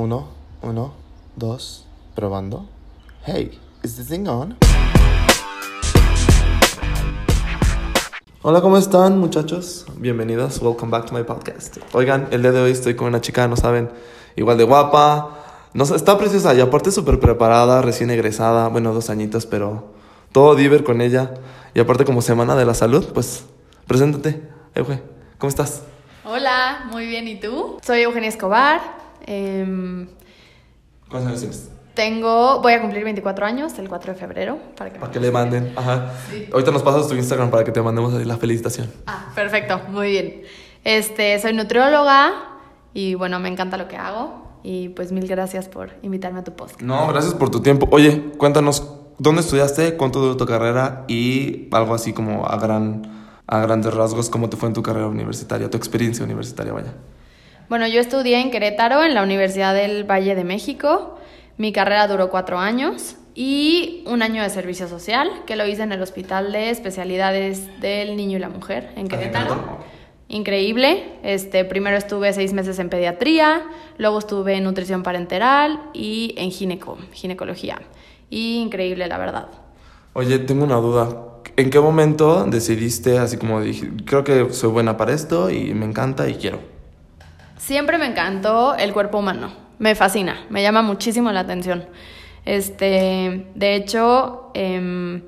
Uno, uno, dos, probando. Hey, is this thing on? Hola, ¿cómo están muchachos? Bienvenidos, welcome back to my podcast. Oigan, el día de hoy estoy con una chica, no saben, igual de guapa, no, sé, está preciosa y aparte súper preparada, recién egresada, bueno, dos añitos, pero todo diver con ella. Y aparte como Semana de la Salud, pues, preséntate, Euge, ¿cómo estás? Hola, muy bien, ¿y tú? Soy Eugenia Escobar. Em, ¿Cuántos años tienes? tengo, voy a cumplir 24 años el 4 de febrero. Para que, Para que le manden, ajá. Ahorita nos pasas tu Instagram para que te mandemos la felicitación. Ah, perfecto, muy bien. Este, soy nutrióloga y bueno, me encanta lo que hago. Y pues mil gracias por invitarme a tu podcast. No, gracias por tu tiempo. Oye, cuéntanos, ¿dónde estudiaste? ¿Cuánto duró tu carrera? Y algo así como a, gran, a grandes rasgos, ¿cómo te fue en tu carrera universitaria, tu experiencia universitaria, vaya? Bueno, yo estudié en Querétaro, en la Universidad del Valle de México. Mi carrera duró cuatro años y un año de servicio social, que lo hice en el Hospital de Especialidades del Niño y la Mujer en Querétaro. Increíble. Este, primero estuve seis meses en pediatría, luego estuve en nutrición parenteral y en gineco, ginecología. Y increíble, la verdad. Oye, tengo una duda. ¿En qué momento decidiste, así como dije, creo que soy buena para esto y me encanta y quiero? Siempre me encantó el cuerpo humano. Me fascina, me llama muchísimo la atención. Este, de hecho, em,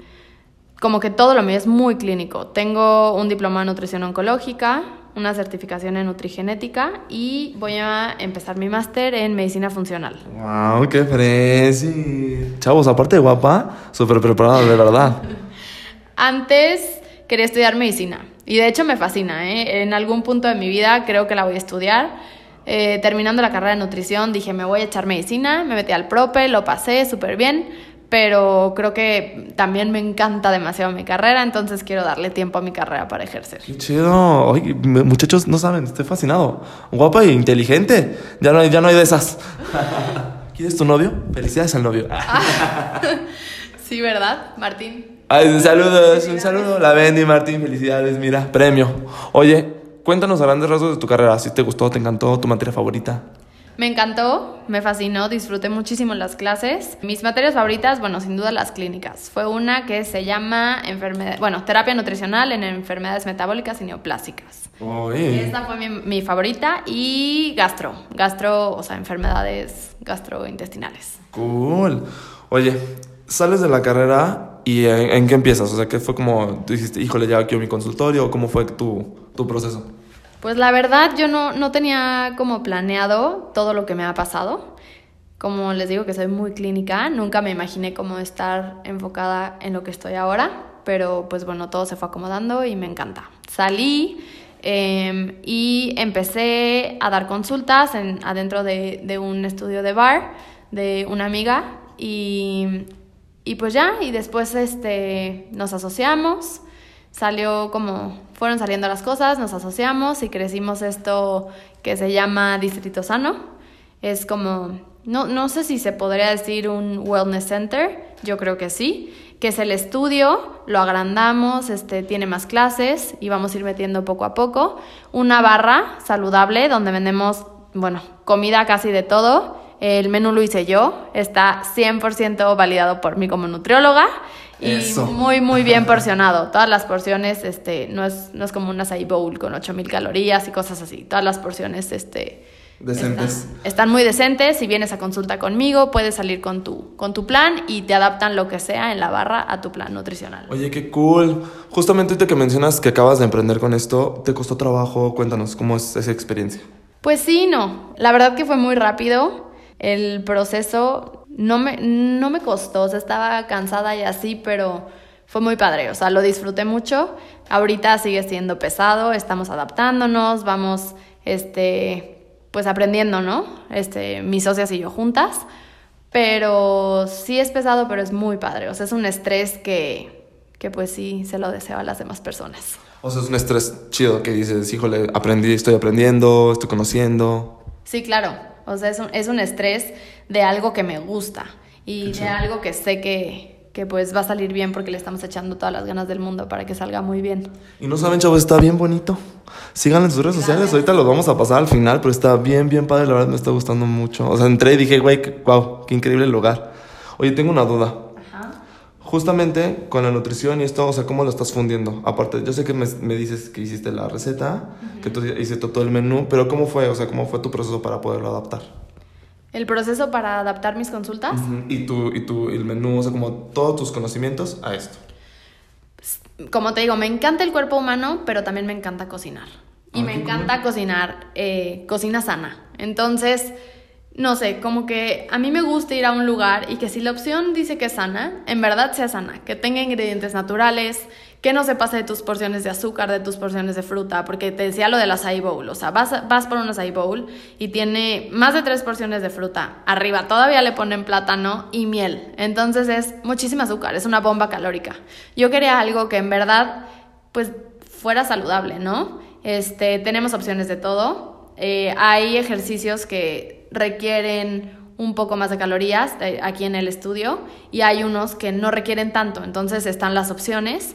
como que todo lo mío es muy clínico. Tengo un diploma en nutrición oncológica, una certificación en nutrigenética y voy a empezar mi máster en medicina funcional. ¡Wow! ¡Qué fresi! Chavos, aparte de guapa, súper preparada, de verdad. Antes quería estudiar medicina y de hecho me fascina. ¿eh? En algún punto de mi vida creo que la voy a estudiar. Eh, terminando la carrera de nutrición dije me voy a echar medicina, me metí al prope, lo pasé súper bien, pero creo que también me encanta demasiado mi carrera, entonces quiero darle tiempo a mi carrera para ejercer. ¡Qué chido! Oye, muchachos, no saben, estoy fascinado. Guapa e inteligente. Ya no hay, ya no hay de esas. ¿Quieres tu novio? Felicidades al novio. Sí, ¿verdad, Martín? Ay, un saludo, un saludo. La Bendy Martín, felicidades, mira, premio. Oye, cuéntanos a grandes rasgos de tu carrera. Si te gustó, te encantó, tu materia favorita. Me encantó, me fascinó, disfruté muchísimo las clases. Mis materias favoritas, bueno, sin duda las clínicas. Fue una que se llama enfermedad, bueno, terapia nutricional en enfermedades metabólicas y neoplásicas. Oye. Esta fue mi, mi favorita y gastro, gastro, o sea, enfermedades gastrointestinales. Cool. Oye, sales de la carrera y ¿en, en qué empiezas? O sea, ¿qué fue como, tú dijiste, híjole, ya quiero mi consultorio? ¿Cómo fue tu, tu proceso? Pues la verdad yo no, no tenía como planeado todo lo que me ha pasado. Como les digo que soy muy clínica, nunca me imaginé como estar enfocada en lo que estoy ahora, pero pues bueno, todo se fue acomodando y me encanta. Salí eh, y empecé a dar consultas en, adentro de, de un estudio de bar de una amiga y, y pues ya, y después este, nos asociamos salió como fueron saliendo las cosas, nos asociamos y crecimos esto que se llama Distrito Sano. Es como, no, no sé si se podría decir un wellness center, yo creo que sí, que es el estudio, lo agrandamos, este, tiene más clases y vamos a ir metiendo poco a poco. Una barra saludable donde vendemos, bueno, comida casi de todo. El menú lo hice yo, está 100% validado por mí como nutrióloga y Eso. muy, muy bien porcionado. Todas las porciones, este, no es, no es como un acai bowl con 8000 calorías y cosas así. Todas las porciones, este, Decentes. Están, están muy decentes. Si vienes a consulta conmigo, puedes salir con tu, con tu plan y te adaptan lo que sea en la barra a tu plan nutricional. Oye, qué cool. Justamente ahorita que mencionas que acabas de emprender con esto, ¿te costó trabajo? Cuéntanos, ¿cómo es esa experiencia? Pues sí, no. La verdad que fue muy rápido. El proceso no me, no me costó, o sea, estaba cansada y así, pero fue muy padre, o sea, lo disfruté mucho. Ahorita sigue siendo pesado, estamos adaptándonos, vamos, este, pues aprendiendo, ¿no? Este, mis socias y yo juntas, pero sí es pesado, pero es muy padre, o sea, es un estrés que, que pues sí se lo deseo a las demás personas. O sea, es un estrés chido que dices, híjole, aprendí, estoy aprendiendo, estoy conociendo. Sí, claro. O sea, es un, es un estrés de algo que me gusta y de algo que sé que, que pues va a salir bien porque le estamos echando todas las ganas del mundo para que salga muy bien. Y no saben, chavos, está bien bonito. Síganlo en sus redes sociales. Gracias. Ahorita los vamos a pasar al final, pero está bien, bien padre. La verdad me está gustando mucho. O sea, entré y dije, güey, wow, qué increíble lugar. Oye, tengo una duda. Justamente con la nutrición y esto, o sea, ¿cómo lo estás fundiendo? Aparte, yo sé que me, me dices que hiciste la receta, que tú hiciste todo el menú, pero ¿cómo fue? O sea, ¿cómo fue tu proceso para poderlo adaptar? El proceso para adaptar mis consultas. Y tu, y tu, el menú, o sea, como todos tus conocimientos a esto. Como te digo, me encanta el cuerpo humano, pero también me encanta cocinar. Y Ah, me encanta cocinar eh, cocina sana. Entonces, no sé, como que a mí me gusta ir a un lugar y que si la opción dice que es sana, en verdad sea sana, que tenga ingredientes naturales, que no se pase de tus porciones de azúcar, de tus porciones de fruta, porque te decía lo del acai bowl, o sea, vas, vas por un acai bowl y tiene más de tres porciones de fruta, arriba todavía le ponen plátano y miel, entonces es muchísimo azúcar, es una bomba calórica. Yo quería algo que en verdad, pues, fuera saludable, ¿no? Este, tenemos opciones de todo, eh, hay ejercicios que requieren un poco más de calorías eh, aquí en el estudio y hay unos que no requieren tanto, entonces están las opciones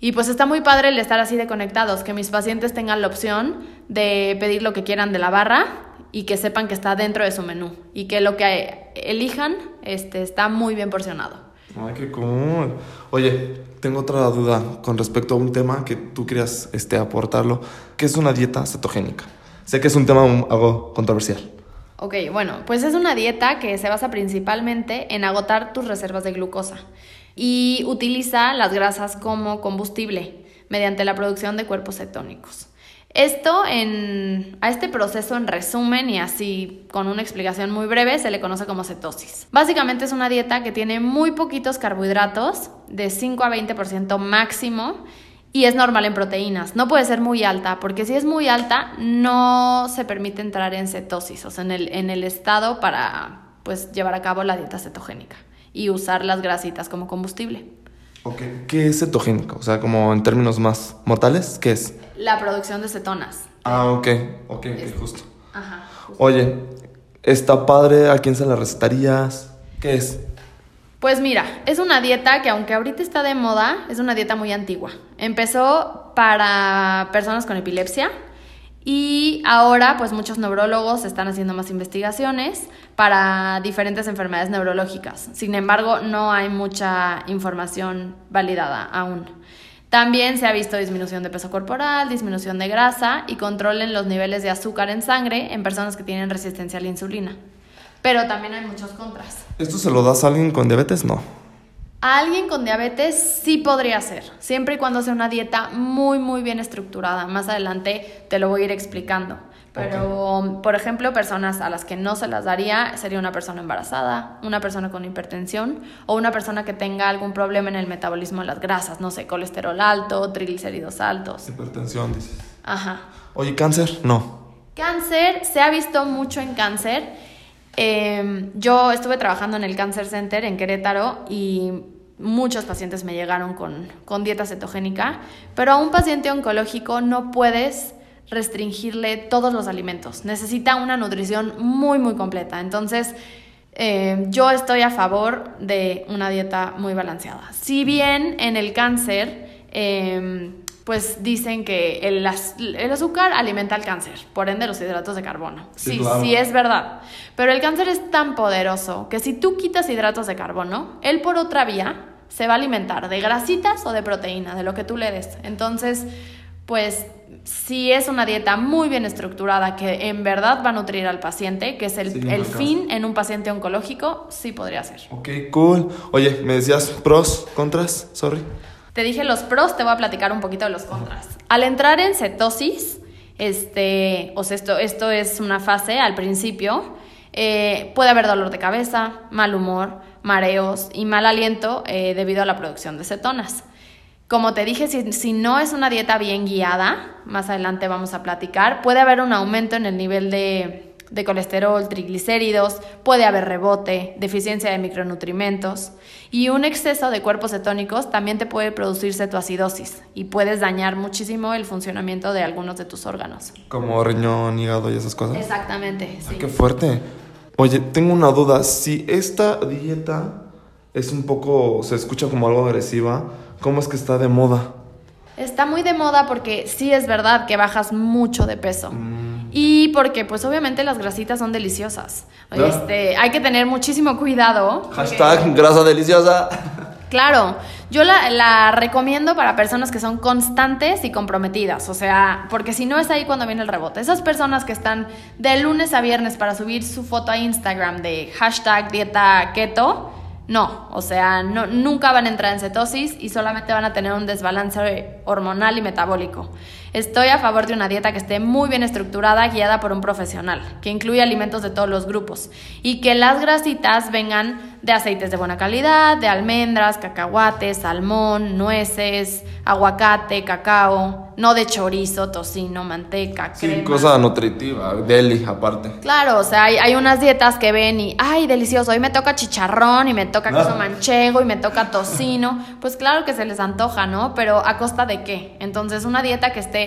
y pues está muy padre el estar así de conectados, que mis pacientes tengan la opción de pedir lo que quieran de la barra y que sepan que está dentro de su menú y que lo que elijan este, está muy bien porcionado. Ay, qué cool. Oye, tengo otra duda con respecto a un tema que tú querías este, aportarlo, que es una dieta cetogénica. Sé que es un tema algo controversial. Ok, bueno, pues es una dieta que se basa principalmente en agotar tus reservas de glucosa y utiliza las grasas como combustible mediante la producción de cuerpos cetónicos. Esto en, a este proceso en resumen y así con una explicación muy breve se le conoce como cetosis. Básicamente es una dieta que tiene muy poquitos carbohidratos, de 5 a 20% máximo, y es normal en proteínas. No puede ser muy alta, porque si es muy alta no se permite entrar en cetosis, o sea, en el, en el estado para pues, llevar a cabo la dieta cetogénica y usar las grasitas como combustible. Okay. ¿Qué es cetogénico? O sea, como en términos más mortales, ¿qué es? La producción de cetonas. Ah, ok, ok, ok, justo. Ajá. Oye, está padre, ¿a quién se la recetarías? ¿Qué es? Pues mira, es una dieta que aunque ahorita está de moda, es una dieta muy antigua. Empezó para personas con epilepsia y ahora pues muchos neurólogos están haciendo más investigaciones para diferentes enfermedades neurológicas. Sin embargo, no hay mucha información validada aún. También se ha visto disminución de peso corporal, disminución de grasa y control en los niveles de azúcar en sangre en personas que tienen resistencia a la insulina. Pero también hay muchos contras. ¿Esto se lo das a alguien con diabetes? No. A alguien con diabetes sí podría ser, siempre y cuando sea una dieta muy, muy bien estructurada. Más adelante te lo voy a ir explicando. Pero, por ejemplo, personas a las que no se las daría sería una persona embarazada, una persona con hipertensión o una persona que tenga algún problema en el metabolismo de las grasas, no sé, colesterol alto, triglicéridos altos. Hipertensión, dices. Ajá. Oye, ¿cáncer? No. Cáncer, se ha visto mucho en cáncer. Eh, yo estuve trabajando en el Cancer Center en Querétaro y muchos pacientes me llegaron con, con dieta cetogénica, pero a un paciente oncológico no puedes restringirle todos los alimentos. Necesita una nutrición muy, muy completa. Entonces, eh, yo estoy a favor de una dieta muy balanceada. Si bien en el cáncer, eh, pues dicen que el, az- el azúcar alimenta el cáncer, por ende los hidratos de carbono. Sí, Sí, claro. sí es verdad. Pero el cáncer es tan poderoso que si tú quitas hidratos de carbono, él por otra vía se va a alimentar de grasitas o de proteína, de lo que tú le des. Entonces, pues si es una dieta muy bien estructurada que en verdad va a nutrir al paciente, que es el, Sí, el fin en un paciente oncológico, sí podría ser. Ok, cool. Oye, me decías pros, contras, sorry. Te dije los pros, te voy a platicar un poquito de los contras. Al entrar en cetosis, este, o sea, esto, esto es una fase al principio, eh, puede haber dolor de cabeza, mal humor, mareos y mal aliento eh, debido a la producción de cetonas. Como te dije, si, si no es una dieta bien guiada, más adelante vamos a platicar, puede haber un aumento en el nivel de, de colesterol, triglicéridos, puede haber rebote, deficiencia de micronutrimentos y un exceso de cuerpos cetónicos también te puede producir cetoacidosis y puedes dañar muchísimo el funcionamiento de algunos de tus órganos. Como riñón, hígado y esas cosas. Exactamente, Ay, sí. qué fuerte. Oye, tengo una duda. Si esta dieta es un poco, se escucha como algo agresiva, ¿cómo es que está de moda? Está muy de moda porque sí es verdad que bajas mucho de peso. Y porque pues obviamente las grasitas son deliciosas. Este, hay que tener muchísimo cuidado. Hashtag grasa deliciosa. Claro, yo la, la, recomiendo para personas que son constantes y comprometidas, o sea, porque si no es ahí cuando viene el rebote. Esas personas que están de lunes a viernes para subir su foto a Instagram de hashtag dieta keto, no, o sea, no, nunca van a entrar en cetosis y solamente van a tener un desbalance hormonal y metabólico. Estoy a favor de una dieta que esté muy bien estructurada, guiada por un profesional, que incluya alimentos de todos los grupos y que las grasitas vengan de aceites de buena calidad, de almendras, cacahuates, salmón, nueces, aguacate, cacao, no de chorizo, tocino, manteca, crema. Sí, cosa nutritiva, deli aparte. Claro, o sea, hay, hay, unas dietas que ven y, ay, delicioso, hoy me toca chicharrón y me toca queso manchego y me toca tocino. Pues claro que se les antoja, ¿no? Pero ¿a costa de qué? Entonces, una dieta que esté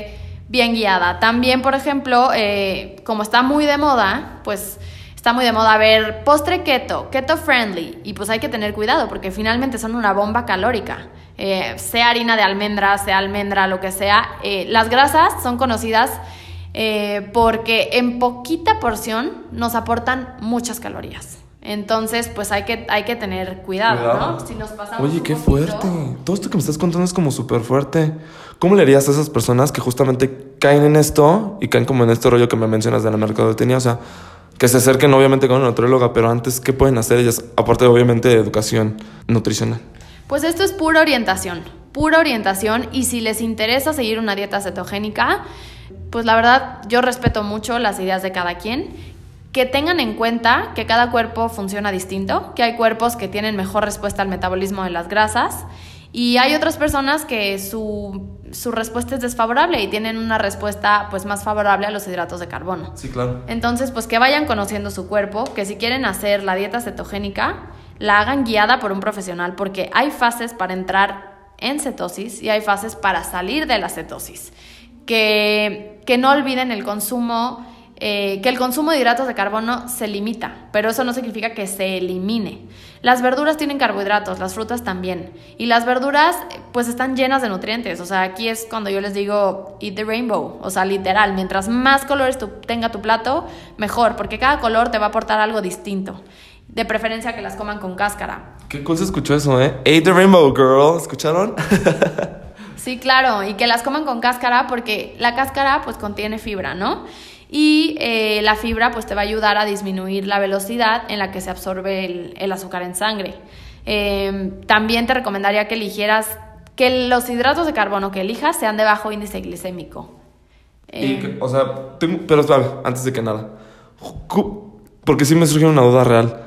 bien guiada. También, por ejemplo, eh, como está muy de moda, pues está muy de moda ver postre keto, keto friendly, y pues hay que tener cuidado porque finalmente son una bomba calórica. Eh, sea harina de almendra, sea almendra, lo que sea. Eh, las grasas son conocidas porque en poquita porción nos aportan muchas calorías. Entonces, pues hay que, hay que tener cuidado, ¿no? Si nos pasamos Oye, qué fuerte. Todo esto que me estás contando es como súper fuerte. ¿Cómo le harías a esas personas que justamente caen en esto y caen como en este rollo que me mencionas de la mercadotecnia? O sea, que se acerquen obviamente con una nutrióloga, pero antes, ¿qué pueden hacer ellas? Aparte, obviamente, de educación nutricional. Pues esto es pura orientación, pura orientación y si les interesa seguir una dieta cetogénica, pues la verdad yo respeto mucho las ideas de cada quien, que tengan en cuenta que cada cuerpo funciona distinto, que hay cuerpos que tienen mejor respuesta al metabolismo de las grasas y hay otras personas que su, su, respuesta es desfavorable y tienen una respuesta pues más favorable a los hidratos de carbono. Sí, claro. Entonces, pues que vayan conociendo su cuerpo, que si quieren hacer la dieta cetogénica, la hagan guiada por un profesional, porque hay fases para entrar en cetosis y hay fases para salir de la cetosis. Que, que no olviden el consumo, eh, que el consumo de hidratos de carbono se limita, pero eso no significa que se elimine. Las verduras tienen carbohidratos, las frutas también. Y las verduras pues están llenas de nutrientes. O sea, aquí es cuando yo les digo eat the rainbow. O sea, literal, mientras más colores tenga tu plato, mejor, porque cada color te va a aportar algo distinto. De preferencia que las coman con cáscara. Qué cool se escuchó eso, ¿eh? Ate the rainbow, girl. ¿Escucharon? sí, claro. Y que las coman con cáscara porque la cáscara pues contiene fibra, ¿no? Y eh, la fibra pues te va a ayudar a disminuir la velocidad en la que se absorbe el, el azúcar en sangre. Eh, también te recomendaría que eligieras que los hidratos de carbono que elijas sean de bajo índice glicémico. Y que, o sea, tengo, pero antes de que nada, porque sí me surgió una duda real.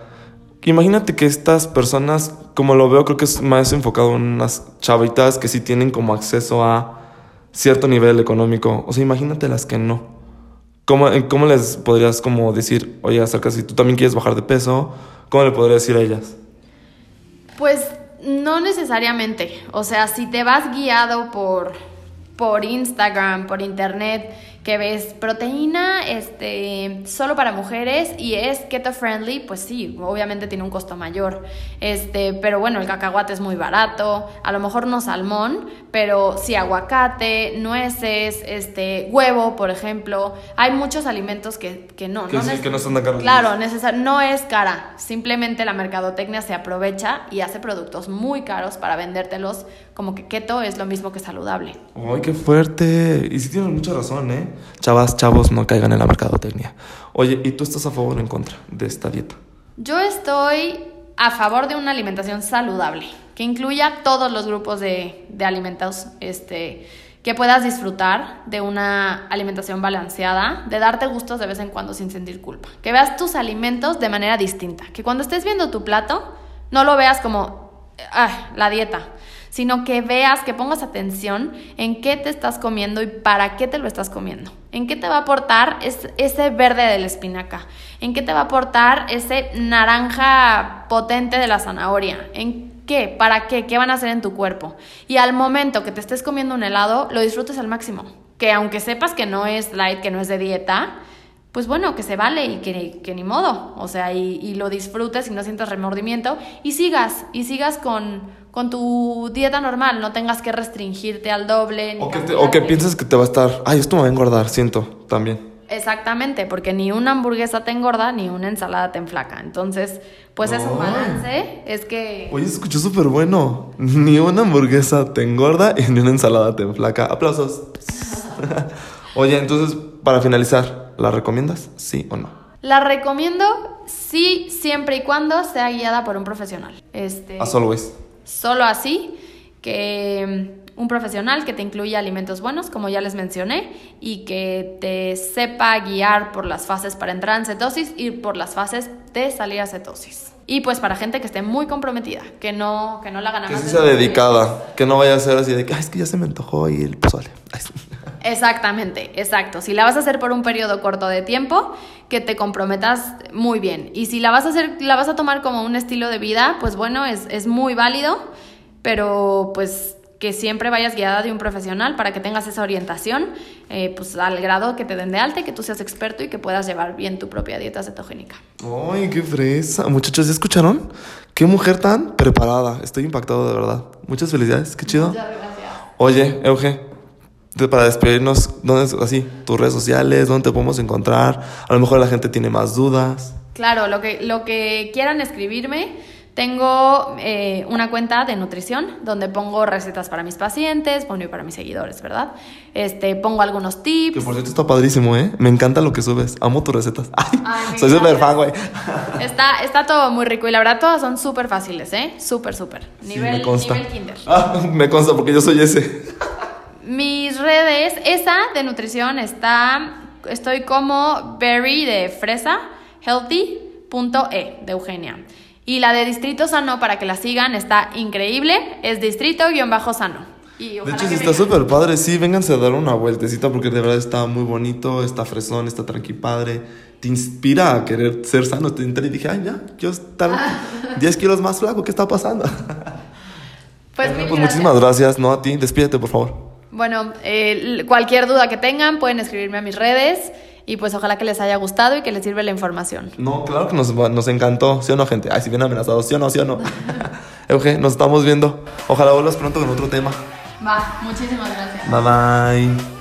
Imagínate que estas personas, como lo veo, creo que es más enfocado en unas chavitas que sí tienen como acceso a cierto nivel económico. O sea, imagínate las que no. ¿Cómo, cómo les podrías como decir, oye, acerca si tú también quieres bajar de peso? ¿Cómo le podrías decir a ellas? Pues no necesariamente. O sea, si te vas guiado por, por Instagram, por internet, que ves proteína este, solo para mujeres y es keto friendly, pues sí, obviamente tiene un costo mayor. Este, pero bueno, el cacahuate es muy barato, a lo mejor no salmón, pero sí aguacate, nueces, este, huevo, por ejemplo. Hay muchos alimentos que, que no. Que, no sí, que no son caros. Claro, no es cara. Simplemente la mercadotecnia se aprovecha y hace productos muy caros para vendértelos como que keto es lo mismo que saludable. ¡Ay, qué fuerte! Y sí tienen mucha razón, ¿eh? Chavas, chavos, no caigan en la mercadotecnia. Oye, ¿y tú estás a favor o en contra de esta dieta? Yo estoy a favor de una alimentación saludable, que incluya todos los grupos de, de alimentos, este, que puedas disfrutar de una alimentación balanceada, de darte gustos de vez en cuando sin sentir culpa, que veas tus alimentos de manera distinta, que cuando estés viendo tu plato, no lo veas como, ah, la dieta, sino que veas, que pongas atención en qué te estás comiendo y para qué te lo estás comiendo. ¿En qué te va a aportar ese verde de la espinaca? ¿En qué te va a aportar ese naranja potente de la zanahoria? ¿En qué? ¿Para qué? ¿Qué van a hacer en tu cuerpo? Y al momento que te estés comiendo un helado, lo disfrutes al máximo. Que aunque sepas que no es light, que no es de dieta, pues bueno, que se vale y que, que ni modo, o sea, y, y, lo disfrutes y no sientas remordimiento y sigas, y sigas con, con tu dieta normal, no tengas que restringirte al doble. o, que o que pienses que te va a estar, ay, esto me va a engordar, siento, también. Exactamente, porque ni una hamburguesa te engorda ni una ensalada te enflaca. Entonces, pues es un balance, es que... Oye, escuchó súper bueno. Ni una hamburguesa te engorda y ni una ensalada te enflaca. Aplausos. Oye, entonces, para finalizar, ¿la recomiendas? ¿Sí o no? La recomiendo sí, siempre y cuando sea guiada por un profesional. Este, As always. Solo así, que un profesional que te incluya alimentos buenos, como ya les mencioné, y que te sepa guiar por las fases para entrar en cetosis y por las fases de salir a cetosis. Y pues para gente que esté muy comprometida, que no, que no la gana Que sí sea dedicada, que no vaya a ser así de que, ay, es que ya se me antojó y el pozole. Ay. Exactamente, exacto. Si la vas a hacer por un periodo corto de tiempo, que te comprometas muy bien. Y si la vas a hacer, la vas a tomar como un estilo de vida, pues bueno, es, es muy válido, pero pues que siempre vayas guiada de un profesional para que tengas esa orientación, eh, pues al grado que te den de alta y que tú seas experto y que puedas llevar bien tu propia dieta cetogénica. ¡Ay, qué fresa! Muchachos, ¿ya escucharon? ¡Qué mujer tan preparada! Estoy impactado de verdad. Muchas felicidades, qué chido. Muchas gracias. Oye, Euge, para despedirnos, ¿dónde así? Tus redes sociales, ¿dónde te podemos encontrar? A lo mejor la gente tiene más dudas. Claro, lo que, lo que quieran escribirme, tengo eh, una cuenta de nutrición donde pongo recetas para mis pacientes, y para mis seguidores, ¿verdad? Este, pongo algunos Que tips. por cierto está padrísimo, ¿eh? Me encanta lo que subes. Amo tus recetas. Ay, Ay, soy súper fan, güey. Está, está todo muy rico y la verdad todas son súper fáciles, ¿eh? Súper, súper. Sí, Nivel, me consta. nivel kinder. Ah, me consta porque yo soy ese. Mis redes, esa de nutrición está, estoy como berry de fresa, healthy.e de Eugenia. Y la de Distrito Sano, para que la sigan, está increíble, es distrito-sano. Y De hecho, está súper padre. Sí, vénganse a dar una vueltecita porque de verdad está muy bonito, está fresón, está tranqui padre. Te inspira a querer ser sano. Te entré y dije, ay, ya, yo estar 10 kilos más flaco. ¿Qué está pasando? Pues, Bueno, pues gracias. muchísimas gracias. No a ti. Despídete, por favor. Bueno, eh, cualquier duda que tengan pueden escribirme a mis redes y pues ojalá que les haya gustado y que les sirva la información. No, claro que nos, nos encantó. ¿Sí o no, gente? Ay, si bien amenazados. ¿Sí o no? ¿Sí o no? Euge, nos estamos viendo. Ojalá vuelvas pronto con otro tema. Va, muchísimas gracias. Bye bye.